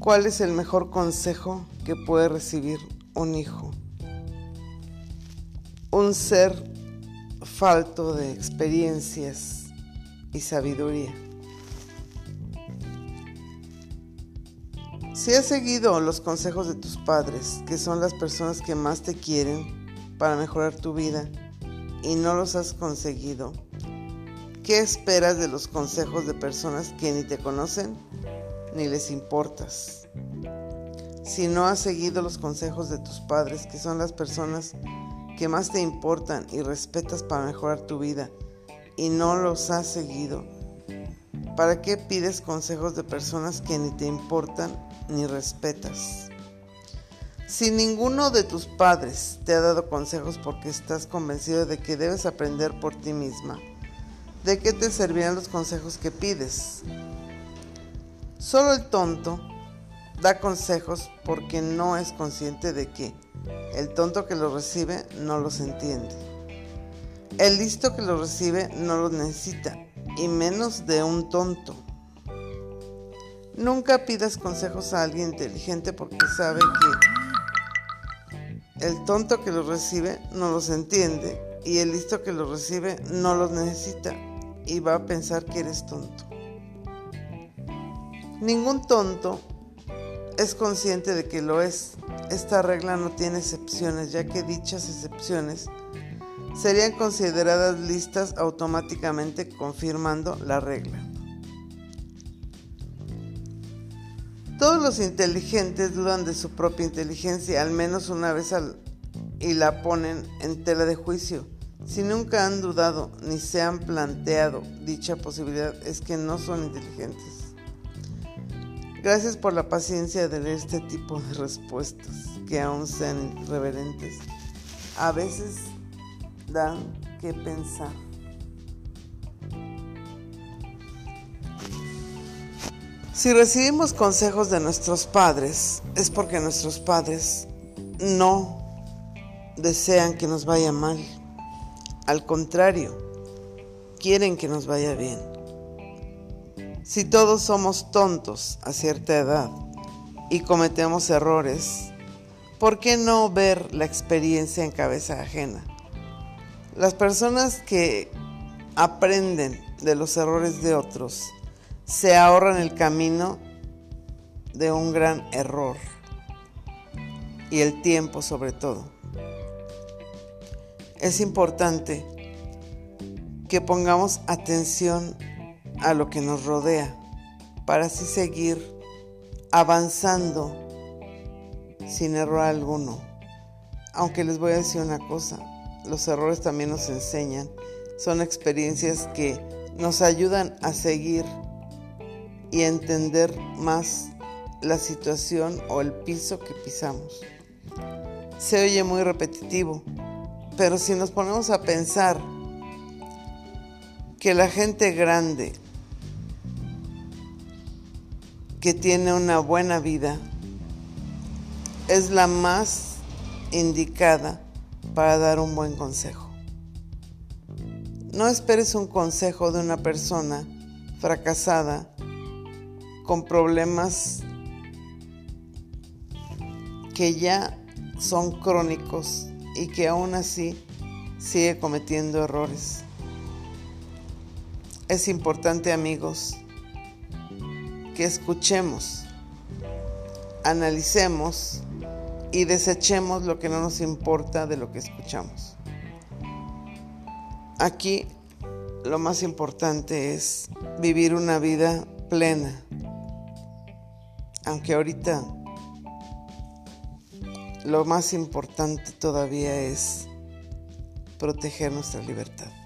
¿Cuál es el mejor consejo que puede recibir un hijo? Un ser falto de experiencias y sabiduría. Si has seguido los consejos de tus padres, que son las personas que más te quieren para mejorar tu vida, y no los has conseguido, ¿qué esperas de los consejos de personas que ni te conocen ni les importas? Si no has seguido los consejos de tus padres, que son las personas que más te importan y respetas para mejorar tu vida, y no los has seguido, ¿para qué pides consejos de personas que ni te importan ni respetas? Si ninguno de tus padres te ha dado consejos porque estás convencido de que debes aprender por ti misma, ¿de qué te servirán los consejos que pides? Solo el tonto da consejos porque no es consciente de que el tonto que los recibe no los entiende. El listo que los recibe no los necesita, y menos de un tonto. Nunca pidas consejos a alguien inteligente porque sabe que el tonto que los recibe no los entiende y el listo que los recibe no los necesita y va a pensar que eres tonto. Ningún tonto es consciente de que lo es. Esta regla no tiene excepciones, ya que dichas excepciones serían consideradas listas automáticamente confirmando la regla. Todos los inteligentes dudan de su propia inteligencia al menos una vez al, y la ponen en tela de juicio. Si nunca han dudado ni se han planteado dicha posibilidad es que no son inteligentes. Gracias por la paciencia de leer este tipo de respuestas que aún sean irreverentes. A veces dan que pensar. Si recibimos consejos de nuestros padres, es porque nuestros padres no desean que nos vaya mal. Al contrario, quieren que nos vaya bien. Si todos somos tontos a cierta edad y cometemos errores, ¿por qué no ver la experiencia en cabeza ajena? Las personas que aprenden de los errores de otros se ahorran el camino de un gran error y el tiempo sobre todo. Es importante que pongamos atención a lo que nos rodea para así seguir avanzando sin error alguno. Aunque les voy a decir una cosa, los errores también nos enseñan, son experiencias que nos ayudan a seguir y entender más la situación o el piso que pisamos. Se oye muy repetitivo, pero si nos ponemos a pensar que la gente grande que tiene una buena vida es la más indicada para dar un buen consejo. No esperes un consejo de una persona fracasada con problemas que ya son crónicos y que aún así sigue cometiendo errores. Es importante amigos escuchemos, analicemos y desechemos lo que no nos importa de lo que escuchamos. Aquí lo más importante es vivir una vida plena, aunque ahorita lo más importante todavía es proteger nuestra libertad.